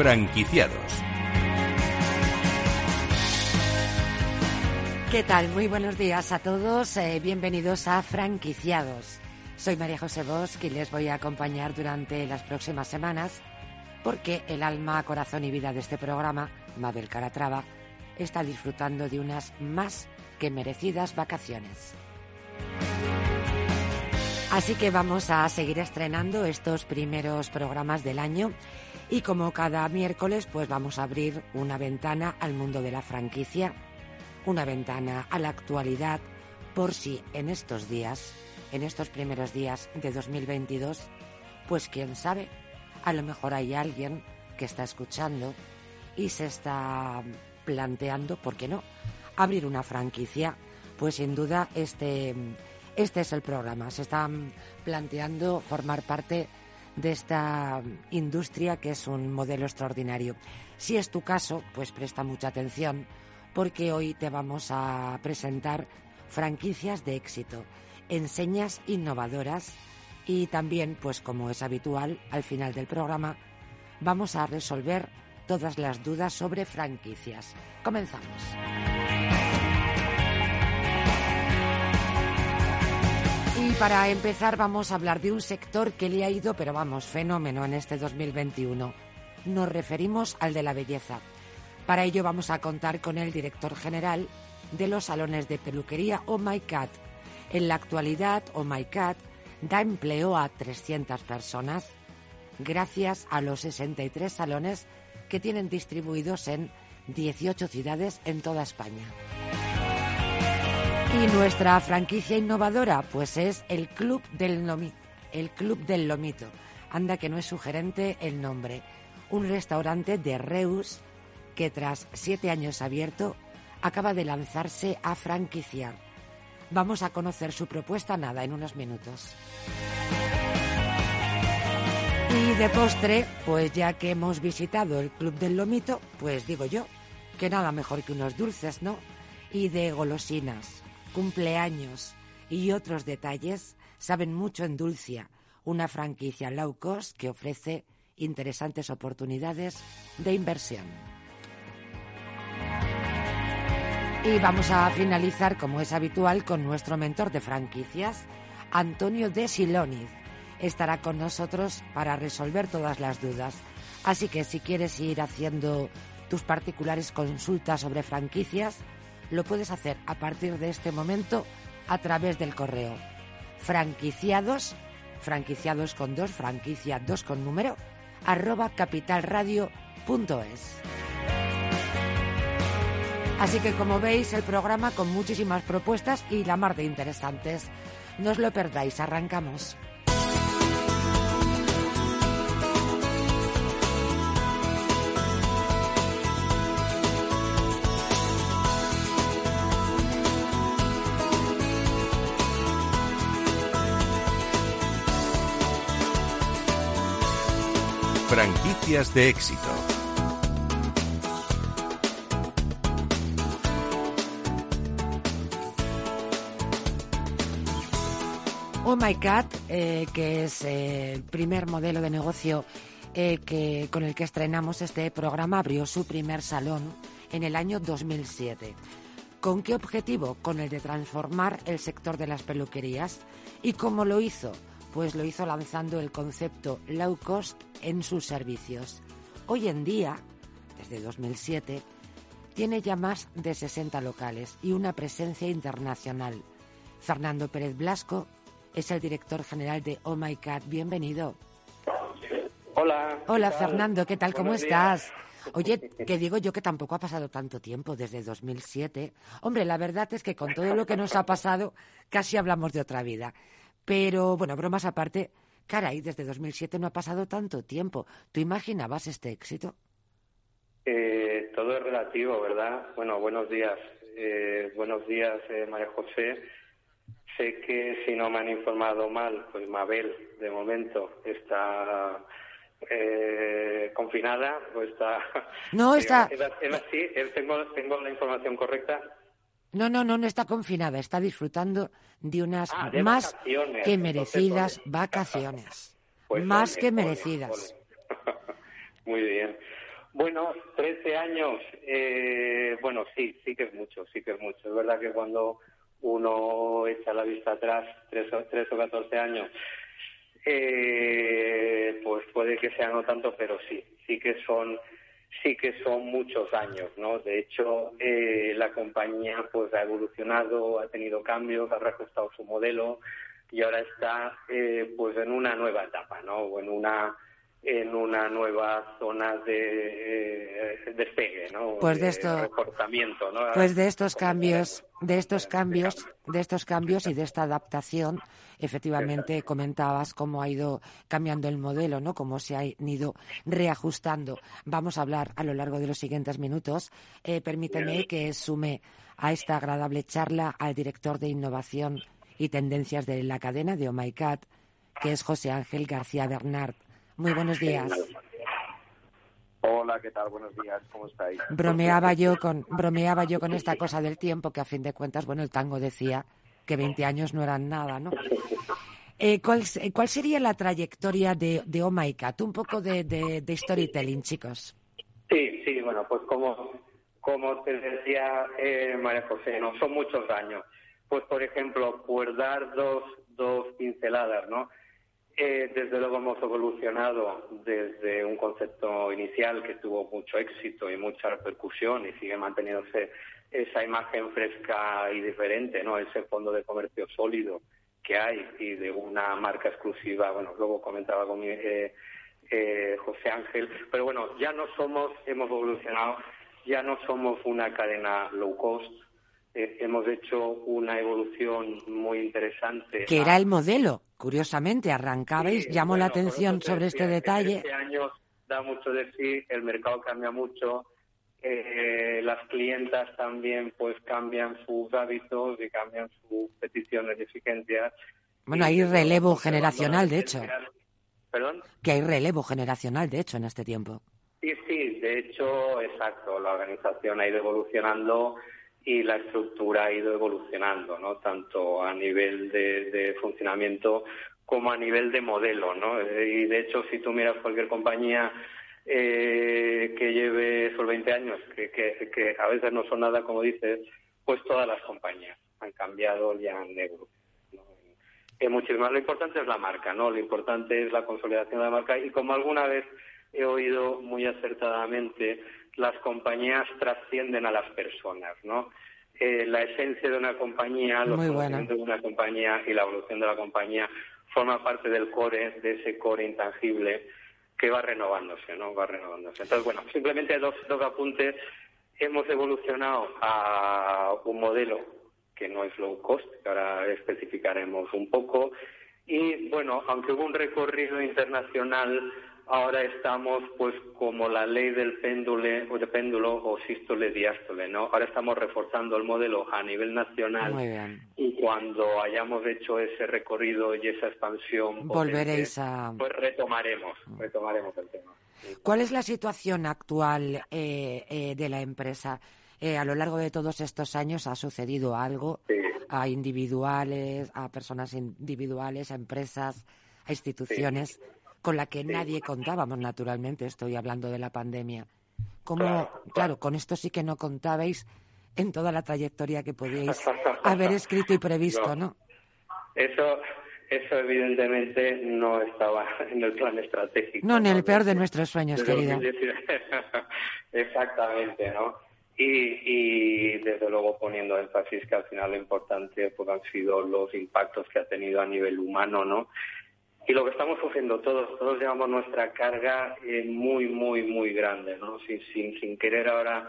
Franquiciados. ¿Qué tal? Muy buenos días a todos. eh, bienvenidos a Franquiciados. Soy María José Bosch y les voy a acompañar durante las próximas semanas porque el alma, corazón y vida de este programa, Mabel Caratrava, está disfrutando de unas más que merecidas vacaciones. Así que vamos a seguir estrenando estos primeros programas del año y como cada miércoles pues vamos a abrir una ventana al mundo de la franquicia, una ventana a la actualidad por si en estos días, en estos primeros días de 2022, pues quién sabe, a lo mejor hay alguien que está escuchando y se está planteando, ¿por qué no?, abrir una franquicia. Pues sin duda este, este es el programa. Se están planteando formar parte de esta industria que es un modelo extraordinario. Si es tu caso, pues presta mucha atención porque hoy te vamos a presentar franquicias de éxito, enseñas innovadoras y también, pues como es habitual, al final del programa vamos a resolver todas las dudas sobre franquicias. Comenzamos. Para empezar vamos a hablar de un sector que le ha ido, pero vamos, fenómeno en este 2021. Nos referimos al de la belleza. Para ello vamos a contar con el director general de los salones de peluquería Oh My Cat. En la actualidad, Oh My Cat da empleo a 300 personas gracias a los 63 salones que tienen distribuidos en 18 ciudades en toda España. Y nuestra franquicia innovadora, pues es el Club del Lomi- el Club del Lomito. Anda que no es sugerente el nombre. Un restaurante de Reus que tras siete años abierto acaba de lanzarse a franquiciar. Vamos a conocer su propuesta nada en unos minutos. Y de postre, pues ya que hemos visitado el Club del Lomito, pues digo yo, que nada mejor que unos dulces, ¿no? Y de golosinas, cumpleaños y otros detalles, saben mucho en Dulcia, una franquicia low cost que ofrece interesantes oportunidades de inversión. Y vamos a finalizar, como es habitual, con nuestro mentor de franquicias, Antonio de Siloniz. Estará con nosotros para resolver todas las dudas. Así que si quieres ir haciendo tus particulares consultas sobre franquicias, lo puedes hacer a partir de este momento a través del correo franquiciados, franquiciados con dos, franquicia dos con número, arroba capitalradio.es. Así que como veis el programa con muchísimas propuestas y la mar de interesantes. No os lo perdáis, arrancamos. De éxito. Oh My Cat, eh, que es eh, el primer modelo de negocio eh, que, con el que estrenamos este programa, abrió su primer salón en el año 2007. ¿Con qué objetivo? Con el de transformar el sector de las peluquerías. ¿Y cómo lo hizo? Pues lo hizo lanzando el concepto low cost en sus servicios. Hoy en día, desde 2007, tiene ya más de 60 locales y una presencia internacional. Fernando Pérez Blasco es el director general de Oh My Cat. Bienvenido. Hola. Hola. Fernando, ¿qué tal? ¿Cómo estás? Oye, que digo yo que tampoco ha pasado tanto tiempo desde 2007. Hombre, la verdad es que con todo lo que nos ha pasado casi hablamos de otra vida. Pero bueno, bromas aparte, Caray, desde 2007 no ha pasado tanto tiempo. ¿Tú imaginabas este éxito? Eh, todo es relativo, ¿verdad? Bueno, buenos días. Eh, buenos días, eh, María José. Sé que si no me han informado mal, pues Mabel, de momento, está eh, confinada o está... No, está... Sí, tengo, tengo la información correcta. No, no, no, no está confinada, está disfrutando de unas ah, más que merecidas vacaciones. Pues más que merecidas. Muy bien. Bueno, 13 años, eh, bueno, sí, sí que es mucho, sí que es mucho. Es verdad que cuando uno echa la vista atrás, 3 o, 3 o 14 años, eh, pues puede que sea no tanto, pero sí, sí que son sí que son muchos años, ¿no? De hecho, eh, la compañía pues ha evolucionado, ha tenido cambios, ha reajustado su modelo y ahora está eh, pues en una nueva etapa, ¿no? O en una en una nueva zona de eh, despegue, ¿no? Pues de, esto, ¿no? Pues de estos cambios, de estos cambios, de estos cambios y de esta adaptación, efectivamente comentabas cómo ha ido cambiando el modelo, ¿no? Cómo se ha ido reajustando. Vamos a hablar a lo largo de los siguientes minutos. Eh, permíteme que sume a esta agradable charla al director de innovación y tendencias de la cadena de Oh que es José Ángel García Bernard. Muy buenos días. Hola, ¿qué tal? Buenos días, ¿cómo estáis? Bromeaba yo con bromeaba yo con esta cosa del tiempo que a fin de cuentas, bueno, el tango decía que 20 años no eran nada, ¿no? Eh, ¿cuál, ¿cuál, sería la trayectoria de, de Oh My Cat? Un poco de, de, storytelling, chicos. Sí, sí, bueno, pues como, como te decía eh, María José, ¿no? son muchos años. Pues, por ejemplo, por dar dos, dos pinceladas, ¿no? Eh, desde luego hemos evolucionado desde un concepto inicial que tuvo mucho éxito y mucha repercusión y sigue manteniéndose esa imagen fresca y diferente, ¿no? Ese fondo de comercio sólido que hay y de una marca exclusiva. Bueno, luego comentaba con eh, eh, José Ángel, pero bueno, ya no somos, hemos evolucionado, ya no somos una cadena low cost, eh, hemos hecho una evolución muy interesante. Que era el modelo, curiosamente, arrancabais, llamó la atención sobre este detalle. Este año da mucho de sí, el mercado cambia mucho, eh, las clientas también pues cambian sus hábitos y cambian sus peticiones y exigencias. Bueno, hay relevo generacional, de hecho. ¿Perdón? Que hay relevo generacional, de hecho, en este tiempo. Sí, sí, de hecho, exacto. La organización ha ido evolucionando y la estructura ha ido evolucionando, ¿no? Tanto a nivel de, funcionamiento como a nivel de modelo, ¿no? Y de hecho, si tú miras cualquier compañía eh, que lleve esos 20 años, que, que, a veces no son nada, como dices, pues todas las compañías han cambiado y han evolucionado. ¿no? Lo importante es la marca, ¿no? Lo importante es la consolidación de la marca y como alguna vez he oído muy acertadamente, las compañías trascienden a las personas, ¿no? Eh, la esencia de una compañía, los conocimientos de una compañía y la evolución de la compañía forma parte del core, de ese core intangible que va renovándose, ¿no? Va renovándose. Entonces, bueno, simplemente dos, dos apuntes. Hemos evolucionado a un modelo que no es low cost, que ahora especificaremos un poco. Y bueno, aunque hubo un recorrido internacional ahora estamos pues como la ley del péndulo o de péndulo o sístole diástole, ¿no? Ahora estamos reforzando el modelo a nivel nacional y cuando hayamos hecho ese recorrido y esa expansión volveréis a pues retomaremos, retomaremos el tema. ¿Cuál es la situación actual eh, eh, de la empresa? Eh, a lo largo de todos estos años ha sucedido algo a individuales, a personas individuales, a empresas, a instituciones con la que nadie contábamos, naturalmente. Estoy hablando de la pandemia. Como, claro, con esto sí que no contabais en toda la trayectoria que podíais haber escrito y previsto, ¿no? Eso, eso evidentemente no estaba en el plan estratégico. No, en el peor de nuestros sueños, querida. Exactamente, ¿no? Y, y, desde luego poniendo énfasis que al final lo importante pues, han sido los impactos que ha tenido a nivel humano, ¿no? Y lo que estamos sufriendo todos, todos llevamos nuestra carga eh, muy, muy, muy grande, ¿no? Sin, sin, sin querer ahora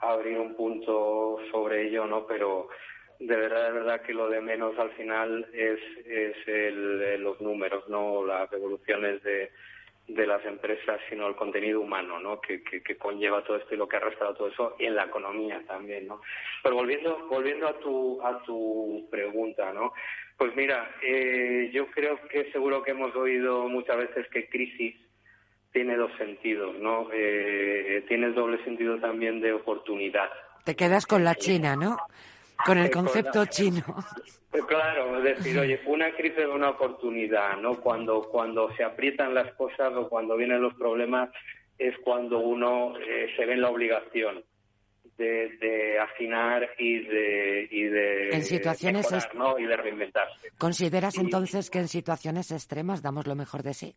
abrir un punto sobre ello, ¿no? Pero, de verdad, de verdad que lo de menos al final es, es el, los números, no las evoluciones de, de las empresas, sino el contenido humano, ¿no? Que, que, conlleva todo esto y lo que ha arrastrado todo eso y en la economía también, ¿no? Pero volviendo, volviendo a tu, a tu pregunta, ¿no? Pues mira, eh, yo creo que seguro que hemos oído muchas veces que crisis tiene dos sentidos, ¿no? Eh, tiene el doble sentido también de oportunidad. Te quedas con la China, ¿no? Con el concepto chino. Pues claro, es decir, oye, una crisis es una oportunidad, ¿no? Cuando, cuando se aprietan las cosas o cuando vienen los problemas es cuando uno eh, se ve en la obligación de, afinar y de, y de en situaciones y de reinventarse. ¿Consideras entonces que en situaciones extremas damos lo mejor de sí?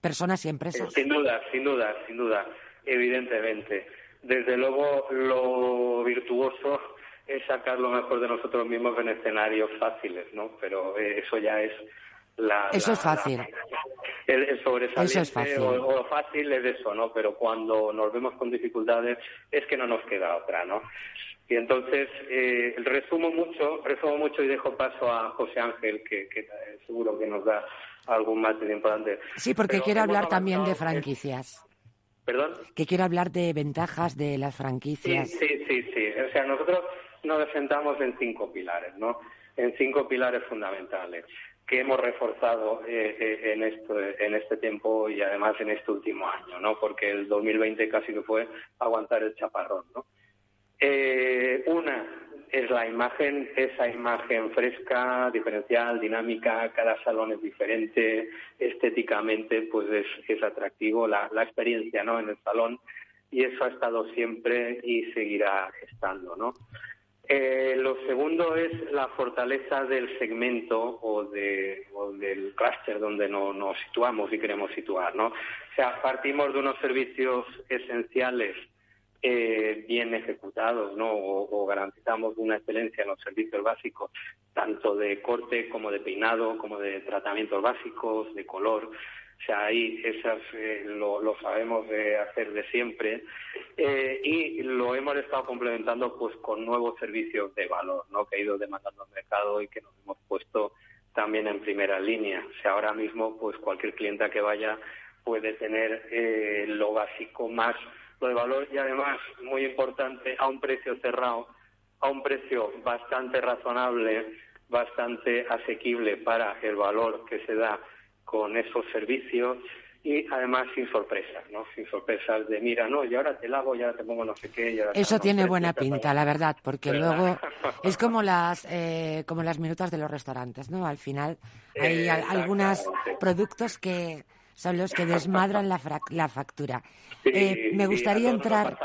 Personas y empresas. Eh, sin duda, sin duda, sin duda, evidentemente. Desde luego, lo virtuoso es sacar lo mejor de nosotros mismos en escenarios fáciles, ¿no? Pero eh, eso ya es la... Eso es fácil. el, eso es fácil. O, lo fácil es eso, ¿no? Pero cuando nos vemos con dificultades es que no nos queda otra, ¿no? Y entonces, eh, resumo mucho, resumo mucho y dejo paso a José Ángel, que, que seguro que nos da algún más de importante. Sí, porque quiero hablar también de franquicias. ¿Perdón? Que quiero hablar de ventajas de las franquicias. Sí, sí, sí, sí. O sea, nosotros nos sentamos en cinco pilares, ¿no? En cinco pilares fundamentales que hemos reforzado eh, eh, en, esto, en este tiempo y además en este último año, ¿no? Porque el 2020 casi que fue aguantar el chaparrón, ¿no? Eh, una es la imagen, esa imagen fresca, diferencial, dinámica, cada salón es diferente, estéticamente pues es, atractivo la experiencia, ¿no? En el salón y eso ha estado siempre y seguirá estando, ¿no? Eh, lo segundo es la fortaleza del segmento o, de, del clúster donde no, nos situamos y queremos situar, ¿no? O sea, partimos de unos servicios esenciales eh, bien ejecutados, ¿no? O, garantizamos una excelencia en los servicios básicos, tanto de corte como de peinado, como de tratamientos básicos, de color. O sea, ahí esas eh, lo, sabemos de hacer de siempre eh, y lo hemos estado complementando pues con nuevos servicios de valor, ¿no? Que ha ido demandando el mercado y que nos hemos puesto también en primera línea. O sea, ahora mismo pues cualquier clienta que vaya puede tener eh, lo básico más lo de valor y además muy importante a un precio cerrado, a un precio bastante razonable, bastante asequible para el valor que se da con esos servicios y además sin sorpresas, ¿no? Sin sorpresas de, mira, no, y ahora te lavo, y ahora te pongo no sé qué. Y ahora Eso tiene buena pinta, la verdad, porque luego es como las eh, como las minutas de los restaurantes, ¿no? Al final hay algunos productos que son los que desmadran la, la factura. eh, me gustaría entrar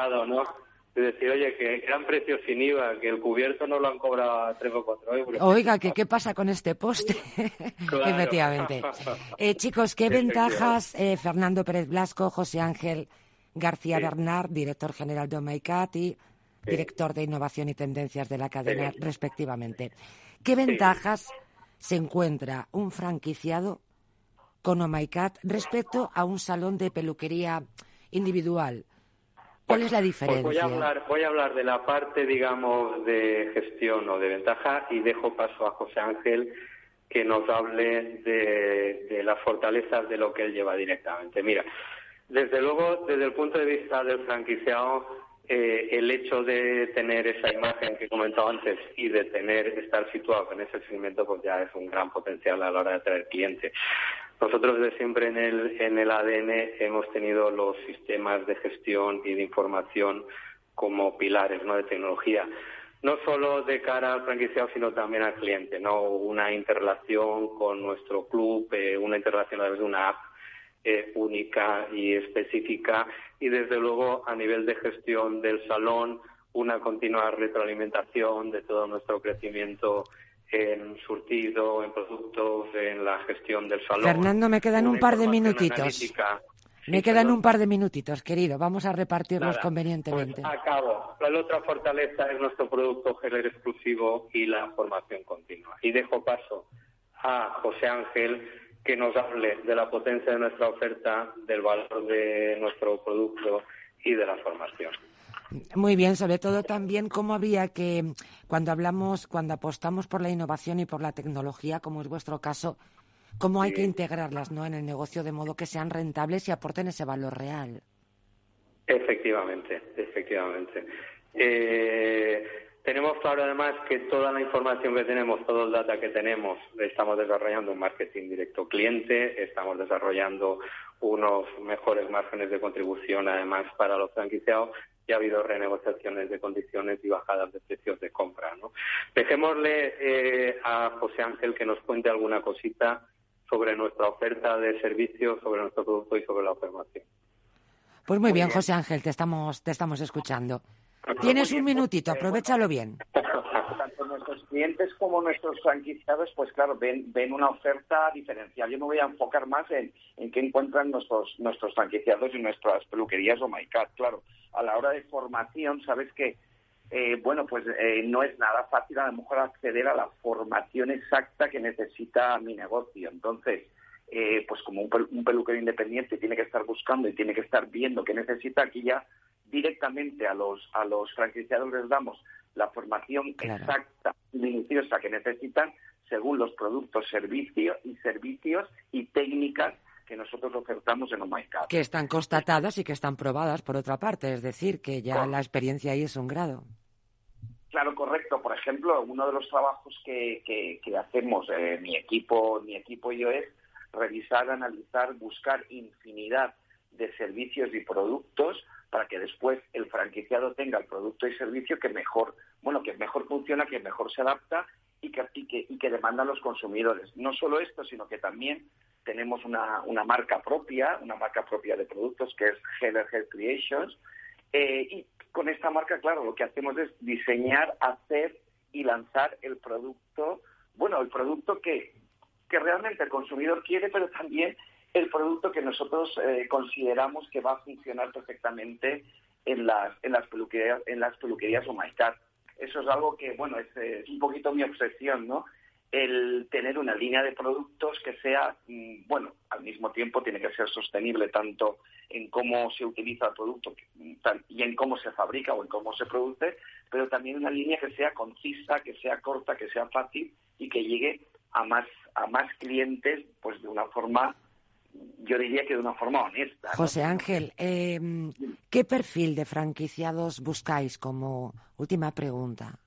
de decir, oye, que eran precios sin IVA, que el cubierto no lo han cobrado a 3 o 4 euros. Oiga, que qué pasa con este poste. Efectivamente. Eh, chicos, ¿qué ventajas eh, Fernando Pérez Blasco, José Ángel García Bernard, director general de Omaicat y director de innovación y tendencias de la cadena, respectivamente? ¿Qué ventajas se encuentra un franquiciado con Omaicat respecto a un salón de peluquería individual? ¿Cuál es la diferencia? Pues voy, a hablar, voy a hablar de la parte, digamos, de gestión o de ventaja y dejo paso a José Ángel que nos hable de, las fortalezas de lo que él lleva directamente. Mira, desde luego, desde el punto de vista del franquiciado, eh, el hecho de tener esa imagen que he comentado antes y de tener estar situado en ese segmento, pues ya es un gran potencial a la hora de traer clientes. Nosotros de siempre en el, en el ADN hemos tenido los sistemas de gestión y de información como pilares ¿no? de tecnología, no solo de cara al franquiciado, sino también al cliente, ¿no? Una interrelación con nuestro club, eh, una interrelación a través de una app eh, única y específica y desde luego a nivel de gestión del salón, una continua retroalimentación de todo nuestro crecimiento en surtido, en productos, en la gestión del salón. Fernando, me quedan un par de minutitos. Me quedan un par de minutitos, querido. Vamos a repartirlos convenientemente. Pues acabo. La otra fortaleza es nuestro producto GELER exclusivo y la formación continua. Y dejo paso a José Ángel que nos hable de la potencia de nuestra oferta, del valor de nuestro producto y de la formación. Muy bien, sobre todo también cómo había que, cuando hablamos, cuando apostamos por la innovación y por la tecnología, como es vuestro caso, cómo hay que integrarlas ¿no? en el negocio de modo que sean rentables y aporten ese valor real. Efectivamente, efectivamente. Eh, tenemos claro además que toda la información que tenemos, todo el data que tenemos, estamos desarrollando un marketing directo cliente, estamos desarrollando unos mejores márgenes de contribución además para los franquiciados y ha habido renegociaciones de condiciones y bajadas de precios de compra. ¿no? Dejémosle eh, a José Ángel que nos cuente alguna cosita sobre nuestra oferta de servicios, sobre nuestro producto y sobre la observación. Pues muy, bien, José Ángel, te estamos, te estamos escuchando. Tienes un minutito, aprovechalo bien. Nuestros clientes como nuestros franquiciados, pues claro, ven, ven una oferta diferencial. Yo me voy a enfocar más en, en qué encuentran nuestros, nuestros franquiciados y nuestras peluquerías o MyCat. Claro, a la hora de formación, sabes que eh, bueno, pues eh, no es nada fácil a lo mejor acceder a la formación exacta que necesita mi negocio. Entonces, eh, pues como un, peluquero independiente tiene que estar buscando y tiene que estar viendo qué necesita, aquí ya directamente a los, a los franquiciados les damos la formación exacta y minuciosa que necesitan según los productos, servicios y servicios y técnicas que nosotros ofertamos en OMICAP. Que están constatadas y que están probadas, por otra parte, es decir, que ya la experiencia ahí es un grado. Claro, correcto. Por ejemplo, uno de los trabajos que, que, hacemos eh, mi equipo, mi equipo y yo es revisar, analizar, buscar infinidad de servicios y productos para que después el franquiciado tenga el producto y servicio que mejor, bueno, que mejor funciona, que mejor se adapta y que, y que, demandan los consumidores. No solo esto, sino que también tenemos una, una marca propia, una marca propia de productos que es Heller Health Creations. Eh, y con esta marca, claro, lo que hacemos es diseñar, hacer y lanzar el producto, bueno, el producto que, que realmente el consumidor quiere, pero también el producto que nosotros eh, consideramos que va a funcionar perfectamente en las, en las peluquerías, en las peluquerías o MyCat. Eso es algo que, bueno, es, es, un poquito mi obsesión, ¿no? El tener una línea de productos que sea, mm, bueno, al mismo tiempo tiene que ser sostenible tanto en cómo se utiliza el producto y en cómo se fabrica o en cómo se produce, pero también una línea que sea concisa, que sea corta, que sea fácil y que llegue a más a más clientes, pues de una forma yo diría que de una forma honesta. José Ángel, eh, ¿qué perfil de franquiciados buscáis como última pregunta?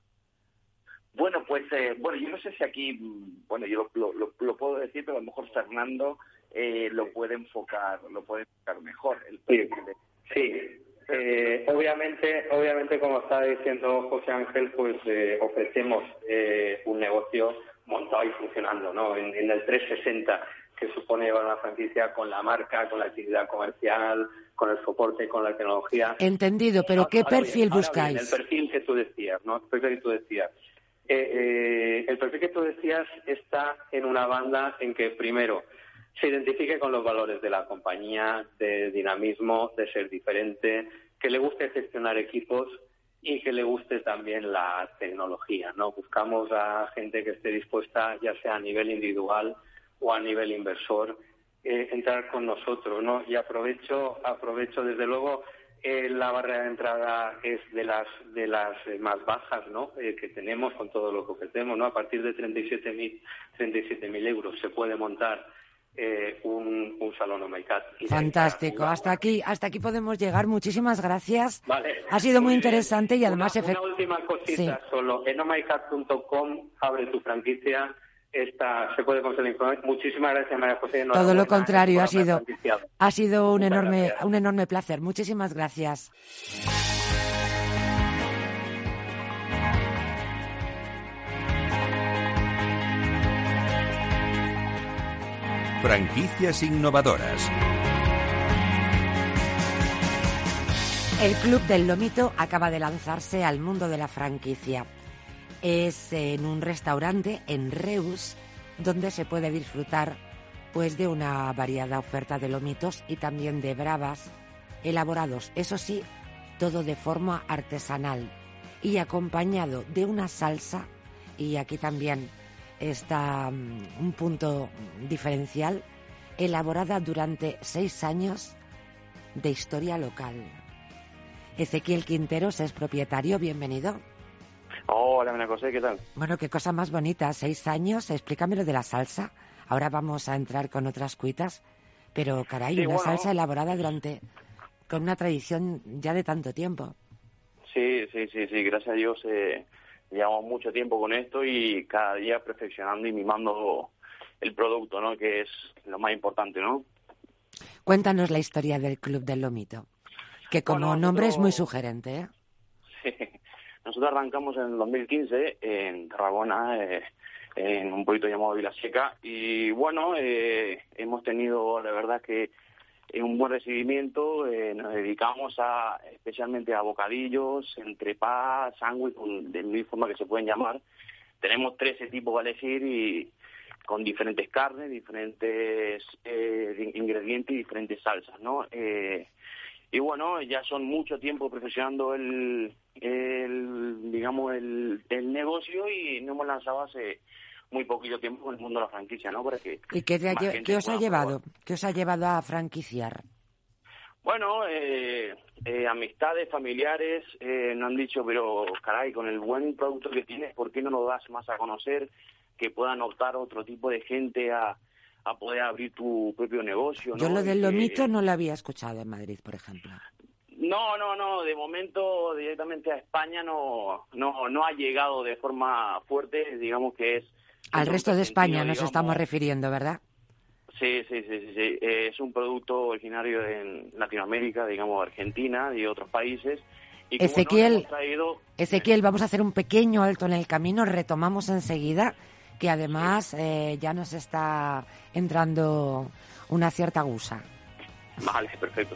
Bueno, pues eh, bueno, yo no sé si aquí, bueno, yo lo, lo, puedo decir, pero a lo mejor Fernando eh, lo puede enfocar, lo puede enfocar mejor. El sí, sí. Eh, obviamente, obviamente, como estaba diciendo José Ángel, pues ofrecemos un negocio montado y funcionando, ¿no? En, en el 360 que supone llevar una franquicia con la marca, con la actividad comercial, con el soporte, con la tecnología. Entendido, pero ¿qué perfil buscáis? el perfil que tú decías, ¿no? El perfil que tú decías. Eh, eh, el perfil que tú decías está en una banda en que primero se identifique con los valores de la compañía, de dinamismo, de ser diferente, que le guste gestionar equipos y que le guste también la tecnología, ¿no? Buscamos a gente que esté dispuesta, ya sea a nivel individual, o a nivel inversor eh, entrar con nosotros, ¿no? Y aprovecho, aprovecho desde luego eh, la barrera de entrada es de las de las eh, más bajas, ¿no? que tenemos con todo lo que ofrecemos, ¿no? A partir de 37.000 37.000 euros se puede montar un, un, salón Omeicat. Fantástico. Hasta aquí, hasta aquí podemos llegar. Muchísimas gracias. Ha sido muy, interesante y además... Una, última cosita solo. En omeicat.com abre tu franquicia esta, se puede conseguir Muchísimas gracias, María José. Todo lo contrario, ha sido, ha sido un enorme, un enorme placer. Muchísimas gracias. Franquicias innovadoras. El Club del Lomito acaba de lanzarse al mundo de la franquicia es en un restaurante en Reus donde se puede disfrutar pues de una variada oferta de lomitos y también de bravas elaborados, eso sí, todo de forma artesanal y acompañado de una salsa y aquí también está mm, un punto diferencial elaborada durante seis años de historia local. Ezequiel Quinteros es propietario, bienvenido. Hola, María José, ¿qué tal? Bueno, qué cosa más bonita, seis años, explícame lo de la salsa. Ahora vamos a entrar con otras cuitas, pero caray, una salsa elaborada durante, con una tradición ya de tanto tiempo. Sí, sí, sí, sí, gracias a Dios eh, llevamos mucho tiempo con esto y cada día perfeccionando y mimando el producto, ¿no? Que es lo más importante, ¿no? Cuéntanos la historia del Club del Lomito, que como nombre es muy sugerente, ¿eh? Sí. Nosotros arrancamos en el 2015 en Tarragona, eh, en un pueblito llamado Vila Seca, y bueno, eh, hemos tenido, la verdad, que un buen recibimiento. Eh, nos dedicamos a especialmente a bocadillos, entrepás, sándwich, de mi forma que se pueden llamar. Tenemos 13 tipos a elegir y con diferentes carnes, diferentes eh, ingredientes y diferentes salsas, ¿no? Y bueno, ya son mucho tiempo profesionando el, el digamos, el, el negocio y nos hemos lanzado hace muy poquito tiempo en el mundo de la franquicia, ¿no? ¿Y qué, qué os ha llevado? ¿Qué os ha llevado a franquiciar? Bueno, eh, eh, amistades, familiares eh, nos han dicho, pero caray, con el buen producto que tienes, ¿por qué no lo das más a conocer? Que puedan optar otro tipo de gente a, a poder abrir tu propio negocio. Yo lo del lomito no lo había escuchado en Madrid, por ejemplo. No, no, no. De momento directamente a España no, no, no ha llegado de forma fuerte. Digamos que es al resto de España nos estamos refiriendo, ¿verdad? Sí, sí, sí, sí, Es un producto originario en Latinoamérica, digamos Argentina y otros países. Y Ezequiel, Ezequiel, vamos a hacer un pequeño alto en el camino, retomamos enseguida, que además eh, ya nos está entrando una cierta gusa. Vale, perfecto.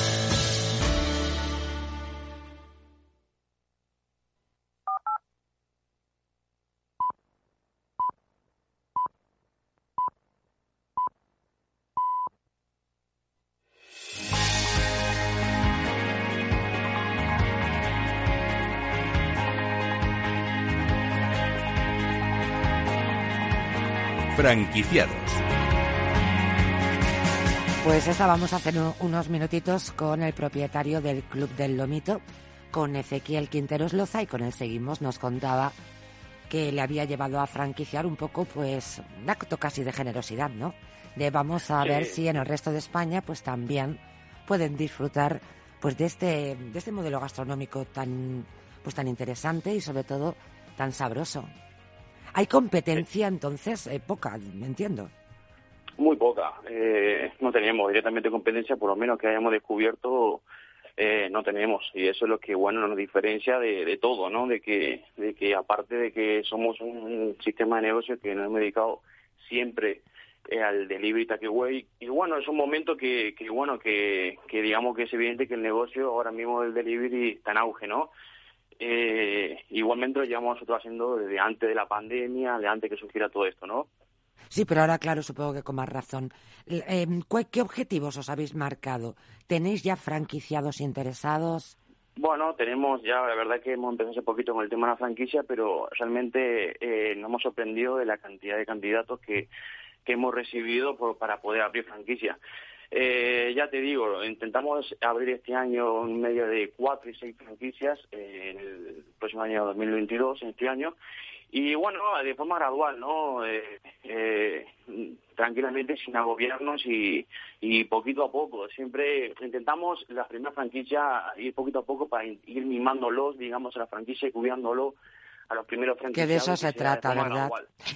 Franquiciados. Pues estábamos hace unos minutitos con el propietario del Club del Lomito, con Ezequiel Quinteros Loza, y con él seguimos. Nos contaba que le había llevado a franquiciar un poco, pues, un acto casi de generosidad, ¿no? De vamos a ver si en el resto de España, pues también pueden disfrutar, pues, de este, de este modelo gastronómico tan, pues, tan interesante y sobre todo tan sabroso. ¿Hay competencia entonces? Eh, poca, me entiendo. Muy poca. Eh, no tenemos directamente competencia, por lo menos que hayamos descubierto, eh, no tenemos. Y eso es lo que, bueno, nos diferencia de, todo, ¿no? De que, de que aparte de que somos un, sistema de negocio que nos hemos dedicado siempre al delivery takeaway, y bueno, es un momento que, que bueno, que, que digamos que es evidente que el negocio ahora mismo del delivery está en auge, ¿no? Eh, igualmente lo llevamos nosotros haciendo desde antes de la pandemia, de antes que surgiera todo esto, ¿no? Sí, pero ahora, claro, supongo que con más razón. Eh, ¿Qué objetivos os habéis marcado? ¿Tenéis ya franquiciados interesados? Bueno, tenemos ya, la verdad que hemos empezado hace poquito con el tema de la franquicia, pero realmente eh, nos hemos sorprendido de la cantidad de candidatos que, que hemos recibido por, para poder abrir franquicia. Eh, ya te digo, intentamos abrir este año en medio de cuatro y seis franquicias en el próximo año 2022, en este año. Y bueno, de forma gradual, ¿no? Eh, eh, tranquilamente, sin agobiarnos y, y poquito a poco. Siempre intentamos las primeras franquicias ir poquito a poco para ir mimándolos, digamos, a la franquicia y cubriéndolo a los primeros Que de eso se trata, ¿verdad?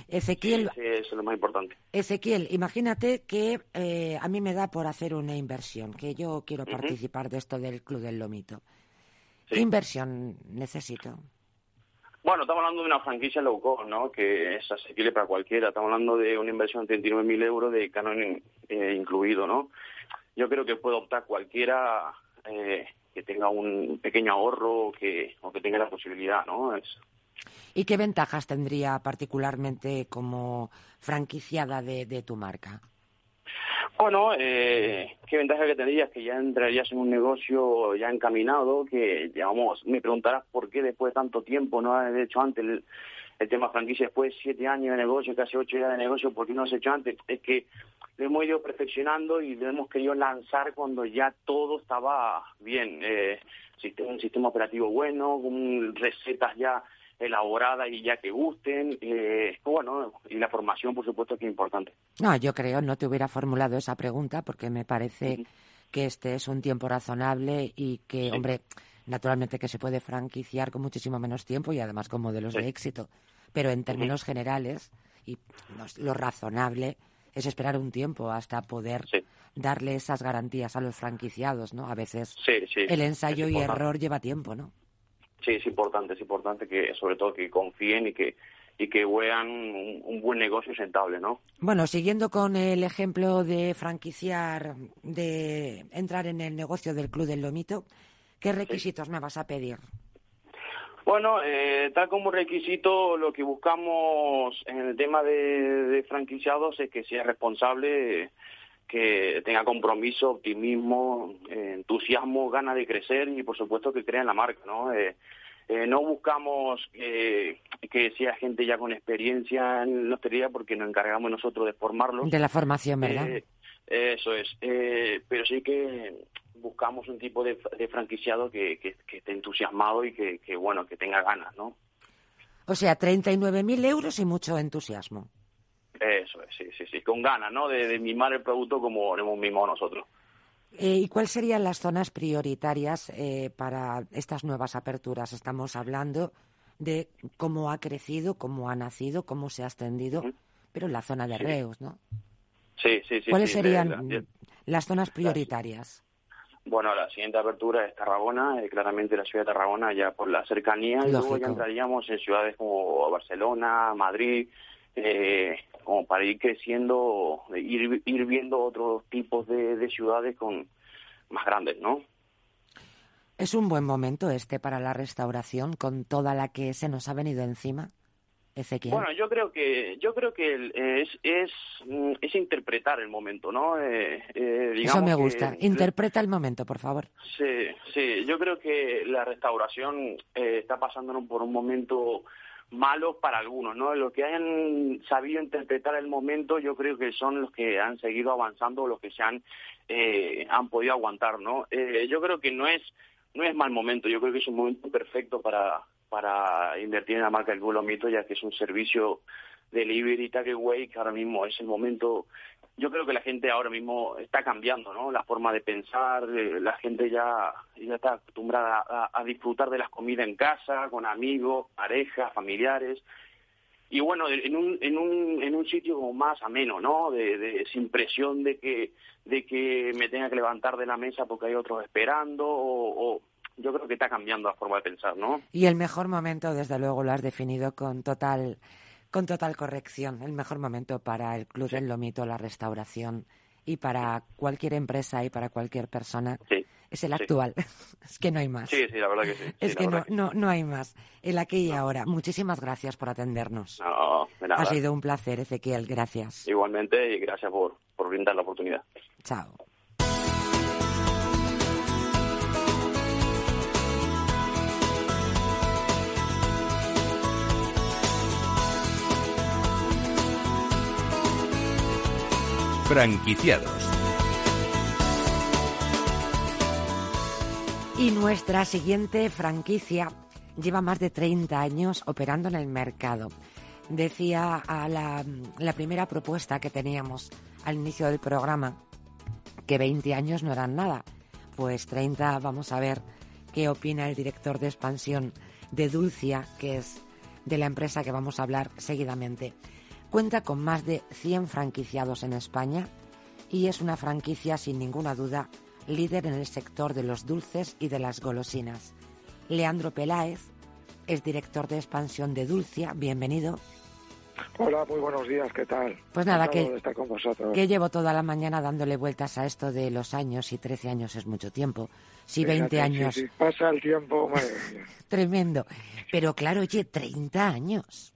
Ezequiel, eso es lo más importante. Ezequiel, imagínate que eh, a mí me da por hacer una inversión, que yo quiero participar de esto del Club del Lomito. ¿Qué inversión necesito? Bueno, estamos hablando de una franquicia low cost, ¿no? Que es asequible para cualquiera. Estamos hablando de una inversión de 39.000 euros de Canon eh, incluido, ¿no? Yo creo que puede optar cualquiera eh, que tenga un pequeño ahorro o que, o que tenga la posibilidad, ¿no? Es, ¿Y qué ventajas tendría particularmente como franquiciada de, tu marca? Bueno, eh, qué ventaja que tendrías que ya entrarías en un negocio ya encaminado, que, digamos, me preguntarás por qué después de tanto tiempo no has hecho antes el, tema franquicia, después de siete años de negocio, casi ocho años de negocio, ¿por qué no has hecho antes? Es que lo hemos ido perfeccionando y lo hemos querido lanzar cuando ya todo estaba bien. Eh, un sistema operativo bueno, con recetas ya elaborada y ya que gusten. Eh, bueno, y la formación, por supuesto, que es importante. No, yo creo, no te hubiera formulado esa pregunta porque me parece que este es un tiempo razonable y que, hombre, naturalmente que se puede franquiciar con muchísimo menos tiempo y además con modelos de éxito. Pero en términos generales, y lo razonable es esperar un tiempo hasta poder darle esas garantías a los franquiciados, ¿no? A veces el ensayo y error lleva tiempo, ¿no? Sí, es importante, es importante que sobre todo que confíen y que y que vean un, buen negocio sentable, ¿no? Bueno, siguiendo con el ejemplo de franquiciar, de entrar en el negocio del Club del Lomito, ¿qué requisitos me vas a pedir? Bueno, eh, tal como requisito, lo que buscamos en el tema de, franquiciados es que sea responsable, que tenga compromiso, optimismo, eh, entusiasmo, ganas de crecer y, por supuesto, que crea en la marca, ¿no? Eh, eh, no buscamos que sea gente ya con experiencia en la hostelería porque nos encargamos nosotros de formarlos. De la formación, ¿verdad? Eh, eso es. Eh, pero sí que buscamos un tipo de, franquiciado que, que, esté entusiasmado y que, que, bueno, que tenga ganas, ¿no? O sea, 39.000 euros y mucho entusiasmo. Eso es, sí, sí, sí, con ganas, ¿no? De, de mimar el producto como lo hemos mimado nosotros. Eh, ¿Y cuáles serían las zonas prioritarias eh, para estas nuevas aperturas? Estamos hablando de cómo ha crecido, cómo ha nacido, cómo se ha extendido, pero en la zona de Reus, ¿no? Sí, sí, sí. ¿Cuáles serían las zonas prioritarias? Bueno, la siguiente apertura es Tarragona, eh, claramente la ciudad de Tarragona ya por la cercanía, y luego ya entraríamos en ciudades como Barcelona, Madrid, eh, como para ir creciendo, ir, ir viendo otros tipos de, ciudades con más grandes, ¿no? ¿Es un buen momento este para la restauración con toda la que se nos ha venido encima? Ezequiel. Bueno, yo creo que yo creo que es es, es interpretar el momento, ¿no? Eh, eh, Eso me gusta. Interpreta el momento, por favor. Sí, sí. Yo creo que la restauración eh, está pasando por un momento malos para algunos, ¿no? Los que hayan sabido interpretar el momento, yo creo que son los que han seguido avanzando, los que se han eh, han podido aguantar, ¿no? Eh, yo creo que no es no es mal momento, yo creo que es un momento perfecto para para invertir en la marca del mito, ya que es un servicio delivery takeaway que ahora mismo es el momento yo creo que la gente ahora mismo está cambiando, ¿no? La forma de pensar, eh, la gente ya, ya está acostumbrada a, disfrutar de las comidas en casa, con amigos, parejas, familiares. Y bueno, en un, en un, en un sitio como más ameno, ¿no? De, de, sin presión de que, de que me tenga que levantar de la mesa porque hay otros esperando o, o yo creo que está cambiando la forma de pensar, ¿no? Y el mejor momento, desde luego, lo has definido con total con total corrección, el mejor momento para el Club del Lomito, la restauración y para cualquier empresa y para cualquier persona es el actual. es que no hay más. Sí, sí, la verdad que sí. es que, no, no, no, hay más. El aquí y ahora. Muchísimas gracias por atendernos. No, de nada. Ha sido un placer, Ezequiel. Gracias. Igualmente y gracias por, por brindar la oportunidad. Chao. Franquiciados. Y nuestra siguiente franquicia lleva más de 30 años operando en el mercado. Decía a la, la primera propuesta que teníamos al inicio del programa que 20 años no eran nada. Pues 30, vamos a ver qué opina el director de expansión de Dulcia, que es de la empresa que vamos a hablar seguidamente. Cuenta con más de 100 franquiciados en España y es una franquicia sin ninguna duda líder en el sector de los dulces y de las golosinas. Leandro Peláez es director de expansión de Dulcia. Bienvenido. Hola, muy buenos días, ¿qué tal? Pues nada, que, que llevo toda la mañana dándole vueltas a esto de los años y 13 años es mucho tiempo. Si 20 años. pasa el tiempo, madre Tremendo. Pero claro, oye, 30 años.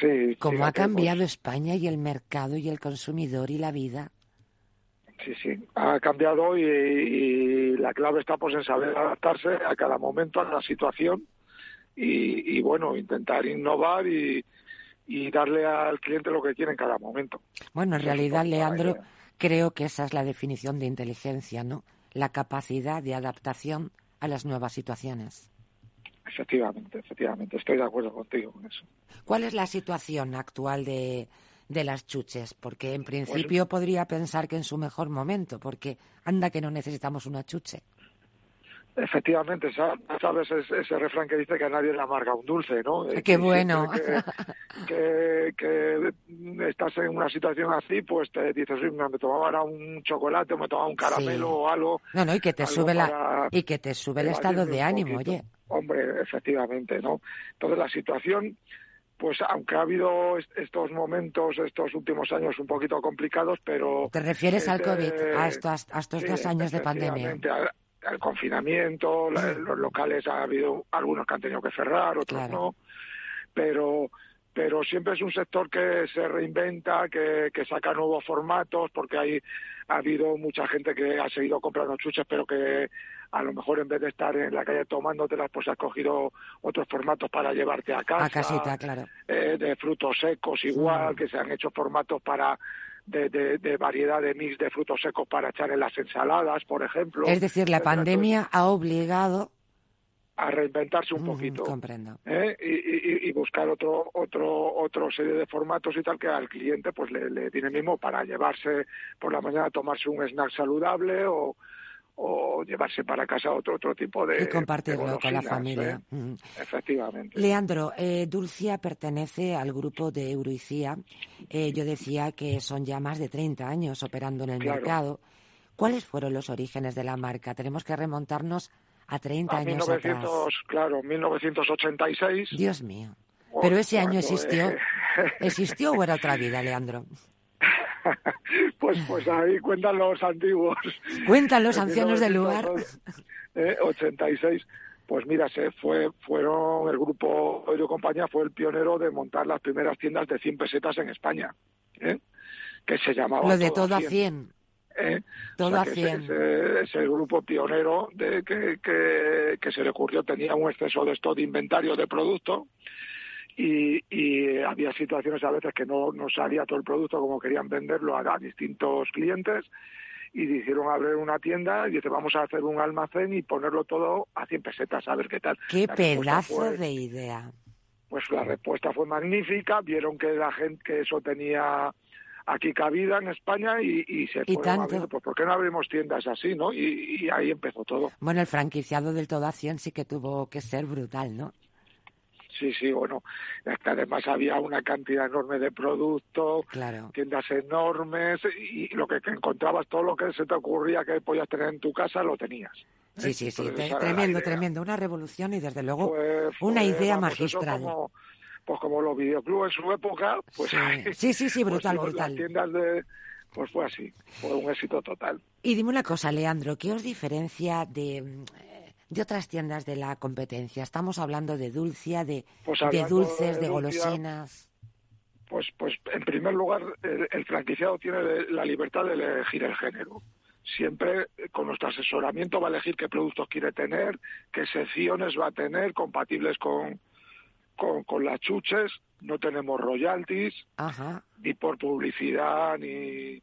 Sí. ¿Cómo ha cambiado España y el mercado y el consumidor y la vida? Sí, sí, ha cambiado y, la clave está pues en saber adaptarse a cada momento, a la situación y, bueno, intentar innovar y, darle al cliente lo que quiere en cada momento. Bueno, en realidad, Leandro, creo que esa es la definición de inteligencia, ¿no? La capacidad de adaptación a las nuevas situaciones. Efectivamente, efectivamente, estoy de acuerdo contigo con eso. ¿Cuál es la situación actual de, de las chuches? Porque en principio podría pensar que en su mejor momento, porque anda que no necesitamos una chuche. Efectivamente, sabes ese, refrán que dice que a nadie le amarga un dulce, ¿no? Qué bueno. Que, que, estás en una situación así, pues te dices, me tomaba ahora un chocolate, me tomaba un caramelo o algo. No, no, y que te sube la y que te sube el estado de ánimo, oye. Hombre, efectivamente, ¿no? Entonces la situación pues aunque ha habido estos momentos, estos últimos años un poquito complicados, pero... ¿Te refieres al COVID, a estos, a estos dos años de pandemia? Al, confinamiento, los locales ha habido algunos que han tenido que cerrar, otros no, pero pero siempre es un sector que se reinventa, que, que saca nuevos formatos, porque hay, ha habido mucha gente que ha seguido comprando chuches, pero que a lo mejor en vez de estar en la calle tomándotelas, pues has cogido otros formatos para llevarte a casa. A casita, claro. Eh, de frutos secos igual, que se han hecho formatos para de, de, variedad de mix de frutos secos para echar en las ensaladas, por ejemplo. Es decir, la pandemia ha obligado a reinventarse un poquito. Comprendo. ¿eh? Y, y, buscar otro, otro, otro serie de formatos y tal que al cliente pues le, le tiene mismo para llevarse por la mañana a tomarse un snack saludable o, o llevarse para casa otro otro tipo de y compartirlo con la familia. ¿eh? mm. efectivamente. Leandro eh, Dulcia pertenece al grupo de Euroicía eh, yo decía que son ya más de 30 años operando en el mercado. ¿cuáles fueron los orígenes de la marca? tenemos que remontarnos a 30 años 1900, atrás claro 1986 Dios mío. Pero ese año existió. existió o era otra vida Leandro pues, pues ahí cuentan los antiguos. Cuentan los ancianos del lugar. 86. Eh, pues mira, se fue, fueron el grupo Euro Compañía fue el pionero de montar las primeras tiendas de 100 pesetas en España, ¿eh? que se llamaba. Lo de todo, a 100. ¿eh? Todo a 100. Es, el grupo pionero de que, que, que, se le ocurrió, tenía un exceso de esto de inventario de producto y, había situaciones a veces que no, no salía todo el producto como querían venderlo a, distintos clientes y decidieron abrir una tienda y dice vamos a hacer un almacén y ponerlo todo a 100 pesetas a ver qué tal. Qué pedazo de idea. Pues la respuesta fue magnífica, vieron que la gente que eso tenía aquí cabida en España y, se ¿Y tanto? pues ¿por qué no abrimos tiendas así, no? Y, ahí empezó todo. Bueno, el franquiciado del Todo a 100 sí que tuvo que ser brutal, ¿no? Sí, sí, bueno, además había una cantidad enorme de productos, tiendas enormes y lo que, encontrabas, todo lo que se te ocurría que podías tener en tu casa, lo tenías. Sí, sí, sí, tremendo, tremendo, una revolución y desde luego una idea magistral pues como los videoclubes en su época, pues sí, sí, sí, pues brutal, brutal. Las tiendas de, pues fue así, fue un éxito total. Y dime una cosa, Leandro, ¿qué os diferencia de, de otras tiendas de la competencia? Estamos hablando de dulcia, de, pues de dulces, de, golosinas. Pues, pues en primer lugar, el, franquiciado tiene la libertad de elegir el género siempre con nuestro asesoramiento va a elegir qué productos quiere tener, qué secciones va a tener compatibles con, con, con las chuches, no tenemos royalties, ni por publicidad, ni,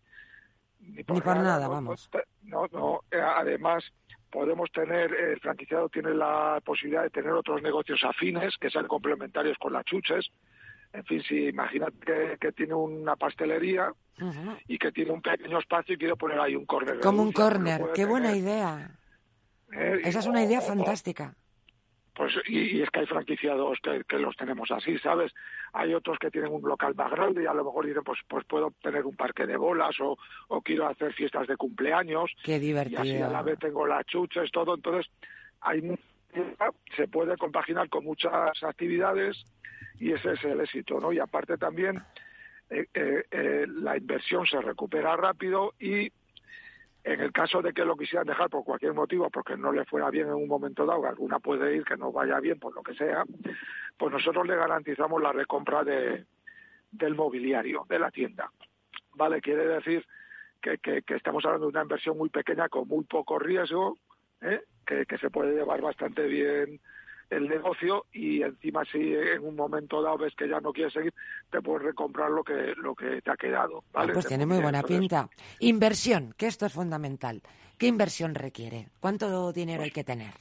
ni por, nada, vamos. No, no, eh, además podemos tener, el franquiciado tiene la posibilidad de tener otros negocios afines que sean complementarios con las chuches. En fin, si imagínate que, tiene una pastelería y que tiene un pequeño espacio y quiere poner ahí un corner. Como un corner, qué buena idea. Eh, Esa es una idea fantástica. Pues, y, es que hay franquiciados que, los tenemos así, ¿sabes? Hay otros que tienen un local más grande y a lo mejor dicen, pues, pues puedo tener un parque de bolas o, o quiero hacer fiestas de cumpleaños. Qué divertido. Y así a la vez tengo las chuches, todo. Entonces, hay se puede compaginar con muchas actividades y ese es el éxito, ¿no? Y aparte también eh, eh, eh la inversión se recupera rápido y en el caso de que lo quisieran dejar por cualquier motivo, porque no le fuera bien en un momento dado, alguna puede ir que no vaya bien por lo que sea, pues nosotros le garantizamos la recompra de, del mobiliario de la tienda. ¿Vale? Quiere decir que, que, estamos hablando de una inversión muy pequeña con muy poco riesgo, ¿eh? que, que se puede llevar bastante bien el negocio y encima si en un momento dado ves que ya no quieres seguir, te puedes recomprar lo que, lo que te ha quedado. Ah, pues tiene muy buena pinta. Inversión, que esto es fundamental. ¿Qué inversión requiere? ¿Cuánto dinero hay que tener?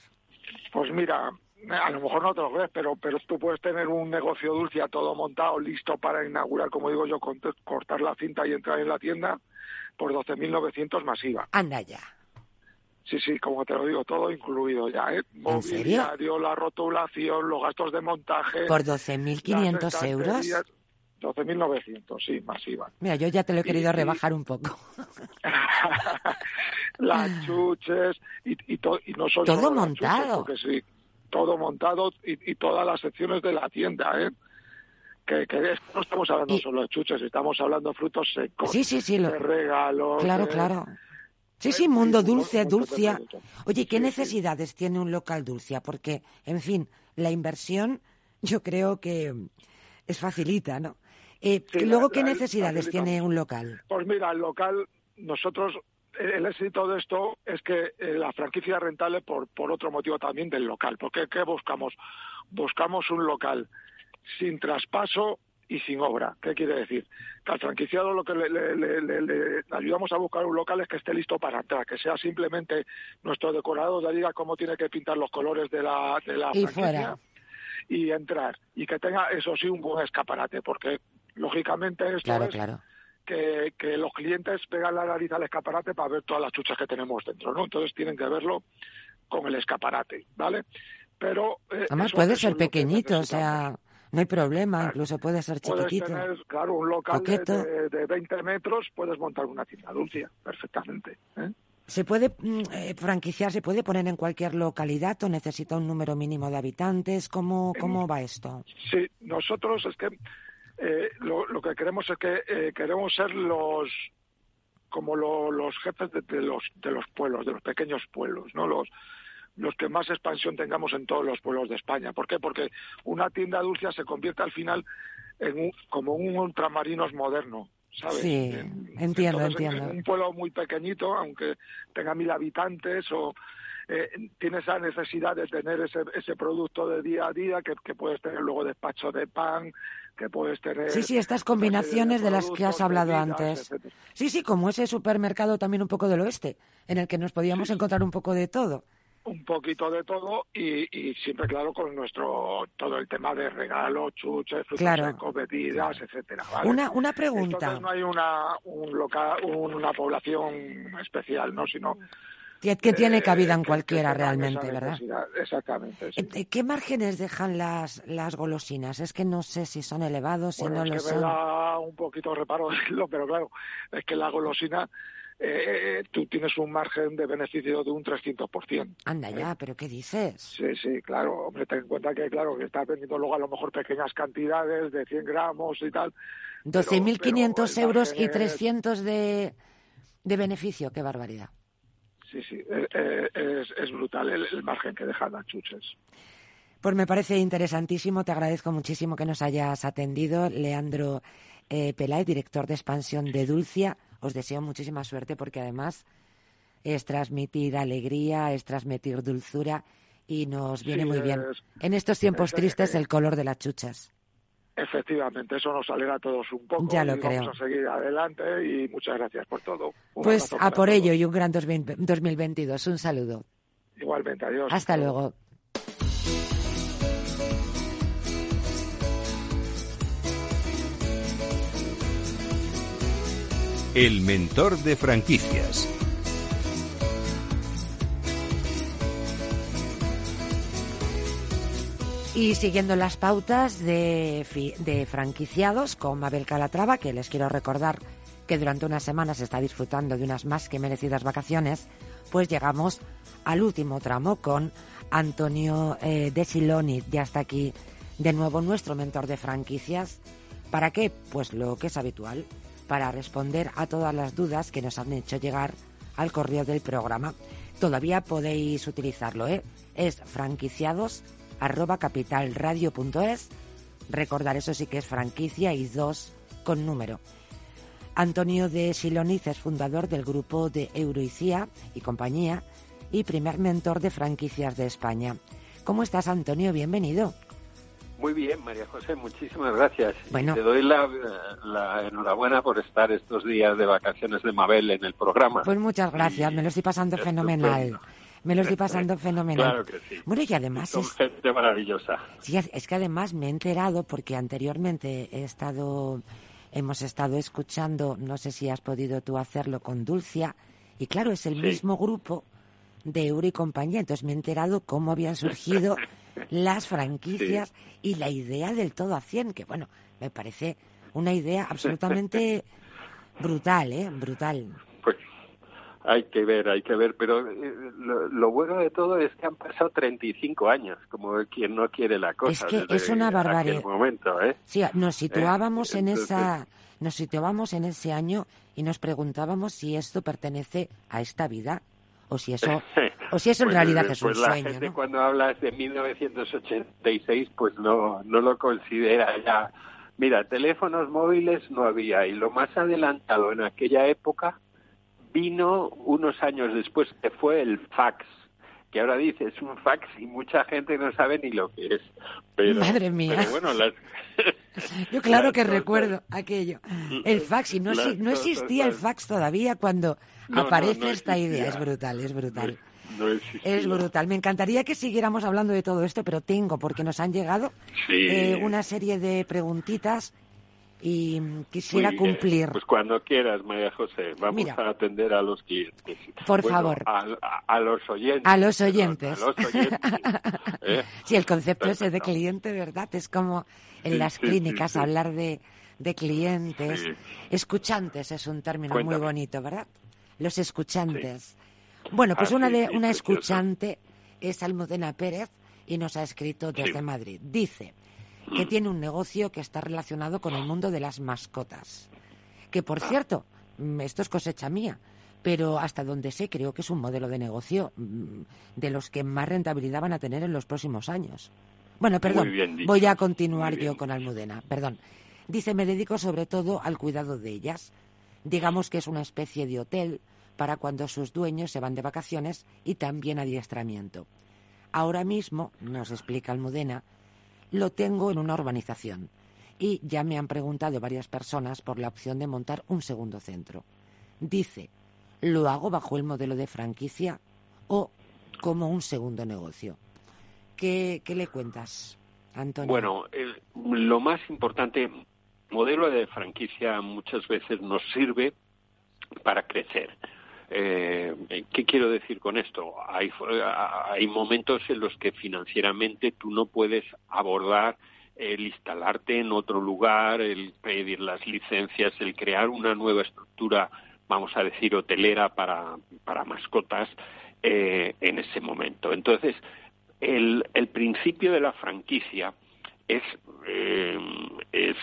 Pues mira, a lo mejor no te lo crees, pero, pero tú puedes tener un negocio dulce todo montado, listo para inaugurar, como digo yo, cortar la cinta y entrar en la tienda por 12.900 masiva. Anda ya. Sí, sí, como te lo digo, todo incluido ya, ¿eh? Mobiliario, la rotulación, los gastos de montaje. ¿Por 12.500 euros? 12.900, sí, masiva. Mira, yo ya te lo he querido rebajar un poco. Las chuches y, y, y no solo Todo montado. sí, todo montado y, todas las secciones de la tienda, ¿eh? Que, que no estamos hablando solo de chuches, estamos hablando de frutos secos, sí, sí, sí, de regalos. Claro, claro Sí, sí, mundo dulce, dulcia. Oye, ¿qué necesidades tiene un local dulcia? Porque, en fin, la inversión yo creo que es facilita, ¿no? Eh, luego, ¿qué necesidades tiene un local? Pues mira, el local, nosotros, el éxito de esto es que eh, la franquicia es rentable por, por otro motivo también del local. Porque, ¿qué buscamos? Buscamos un local sin traspaso y sin obra. ¿Qué quiere decir? Que al franquiciado lo que le, ayudamos a buscar un local es que esté listo para entrar, que sea simplemente nuestro decorador le diga cómo tiene que pintar los colores de la, de la y franquicia y entrar. Y que tenga, eso sí, un buen escaparate, porque lógicamente esto claro, es claro. Que, que los clientes pegan la nariz al escaparate para ver todas las chuchas que tenemos dentro, ¿no? Entonces tienen que verlo con el escaparate, ¿vale? Pero... Eh, Además puede ser pequeñito, o sea no hay problema, incluso puede ser chiquitito. Puedes tener, claro, un local de, de, 20 metros, puedes montar una tienda dulce perfectamente. ¿eh? ¿Se puede mm, eh, franquiciar, se puede poner en cualquier localidad o necesita un número mínimo de habitantes? ¿Cómo, cómo va esto? Sí, nosotros es que eh, lo, lo, que queremos es que eh, queremos ser los como los jefes de, de, los de los pueblos, de los pequeños pueblos, no los los que más expansión tengamos en todos los pueblos de España. ¿Por qué? Porque una tienda dulce se convierte al final en un, como un ultramarinos moderno. ¿sabes? Sí, entiendo, entiendo. En un pueblo muy pequeñito, aunque tenga mil habitantes, o eh, tiene esa necesidad de tener ese, ese producto de día a día que, que puedes tener luego despacho de pan, que puedes tener... Sí, sí, estas combinaciones de, las que has hablado antes. Sí, sí, como ese supermercado también un poco del oeste, en el que nos podíamos encontrar un poco de todo un poquito de todo y, y, siempre claro con nuestro todo el tema de regalos, chuches, frutos secos, bebidas, etcétera. Una una pregunta. Entonces no hay una un local, una población especial, no, sino que, tiene cabida en cualquiera realmente, ¿verdad? Exactamente. Sí. ¿Qué márgenes dejan las, las golosinas? Es que no sé si son elevados, si no lo son. Me da un poquito reparo decirlo, pero claro, es que la golosina eh, tú tienes un margen de beneficio de un 300%. Anda ya, ¿pero qué dices? Sí, sí, claro. Hombre, ten en cuenta que, claro, que estás vendiendo luego a lo mejor pequeñas cantidades de 100 gramos y tal. 12.500 euros y 300 de, de beneficio, qué barbaridad. Sí, sí, eh, eh, es, brutal el, margen que dejan las chuches. Pues me parece interesantísimo, te agradezco muchísimo que nos hayas atendido, Leandro eh, Pelay, director de expansión de Dulcia. Os deseo muchísima suerte porque además es transmitir alegría, es transmitir dulzura y nos viene muy bien. En estos tiempos tristes el color de las chuchas. Efectivamente, eso nos alegra a todos un poco. Ya lo y creo. Vamos a seguir adelante y muchas gracias por todo. pues a por ello y un gran 2022. Un saludo. Igualmente, adiós. Hasta luego. El mentor de franquicias. Y siguiendo las pautas de, franquiciados con Mabel Calatrava, que les quiero recordar que durante unas semanas está disfrutando de unas más que merecidas vacaciones, pues llegamos al último tramo con Antonio eh, De Siloni, ya está aquí de nuevo nuestro mentor de franquicias. ¿Para qué? Pues lo que es habitual, para responder a todas las dudas que nos han hecho llegar al correo del programa. Todavía podéis utilizarlo, ¿eh? Es franquiciados arroba capitalradio.es. Recordar eso sí que es franquicia y dos con número. Antonio de Siloniz es fundador del grupo de Euroicía y compañía y primer mentor de franquicias de España. ¿Cómo estás, Antonio? Bienvenido. Muy bien, María José, muchísimas gracias. Bueno. Te doy la, enhorabuena por estar estos días de vacaciones de Mabel en el programa. Pues muchas gracias, me lo estoy pasando fenomenal. Me lo estoy pasando fenomenal. Claro que sí. Bueno, y además es... gente maravillosa. Sí, es que además me he enterado porque anteriormente he estado... Hemos estado escuchando, no sé si has podido tú hacerlo con Dulcia, y claro, es el mismo grupo de Euro y compañía. Entonces me he enterado cómo habían surgido las franquicias y la idea del todo a 100, que bueno, me parece una idea absolutamente brutal, ¿eh? Brutal. Pues hay que ver, hay que ver, pero eh, lo, bueno de todo es que han pasado 35 años, como quien no quiere la cosa. Es que es una barbaridad. Momento, ¿eh? Sí, nos situábamos en esa nos situábamos en ese año y nos preguntábamos si esto pertenece a esta vida o si eso o si eso en pues, realidad es un pues la sueño. Gente Cuando hablas de 1986, pues no no lo considera ya. Mira, teléfonos móviles no había y lo más adelantado en aquella época vino unos años después que fue el fax que ahora dice es un fax y mucha gente no sabe ni lo que es. Pero, Madre mía. Pero bueno, las, Yo claro que recuerdo aquello. El fax, y no, no existía el fax todavía cuando aparece esta idea. Es brutal, es brutal. Es brutal. Me encantaría que siguiéramos hablando de todo esto, pero tengo, porque nos han llegado eh, una serie de preguntitas y quisiera cumplir. Pues cuando quieras, María José, vamos a atender a los clientes. Por favor. A, los oyentes. A los oyentes. A los oyentes. ¿eh? Sí, el concepto ese de cliente, ¿verdad? Es como en las clínicas hablar de, de clientes. Escuchantes es un término muy bonito, ¿verdad? Los escuchantes. Bueno, pues una, de, una escuchante es Almudena Pérez y nos ha escrito desde Madrid. Dice que tiene un negocio que está relacionado con el mundo de las mascotas. Que, por cierto, mm, esto es cosecha mía, pero hasta donde sé creo que es un modelo de negocio mm, de los que más rentabilidad van a tener en los próximos años. Bueno, perdón, voy a continuar yo con Almudena, perdón. Dice, me dedico sobre todo al cuidado de ellas. Digamos que es una especie de hotel para cuando sus dueños se van de vacaciones y también adiestramiento. Ahora mismo, nos explica Almudena, lo tengo en una urbanización y ya me han preguntado varias personas por la opción de montar un segundo centro. Dice, ¿lo hago bajo el modelo de franquicia o como un segundo negocio? ¿Qué, le cuentas, Antonio? Bueno, lo más importante, modelo de franquicia muchas veces nos sirve para crecer. Eh, ¿Qué quiero decir con esto? Hay, hay momentos en los que financieramente tú no puedes abordar el instalarte en otro lugar, el pedir las licencias, el crear una nueva estructura, vamos a decir, hotelera para, para mascotas eh, en ese momento. Entonces, el, el principio de la franquicia es, eh, es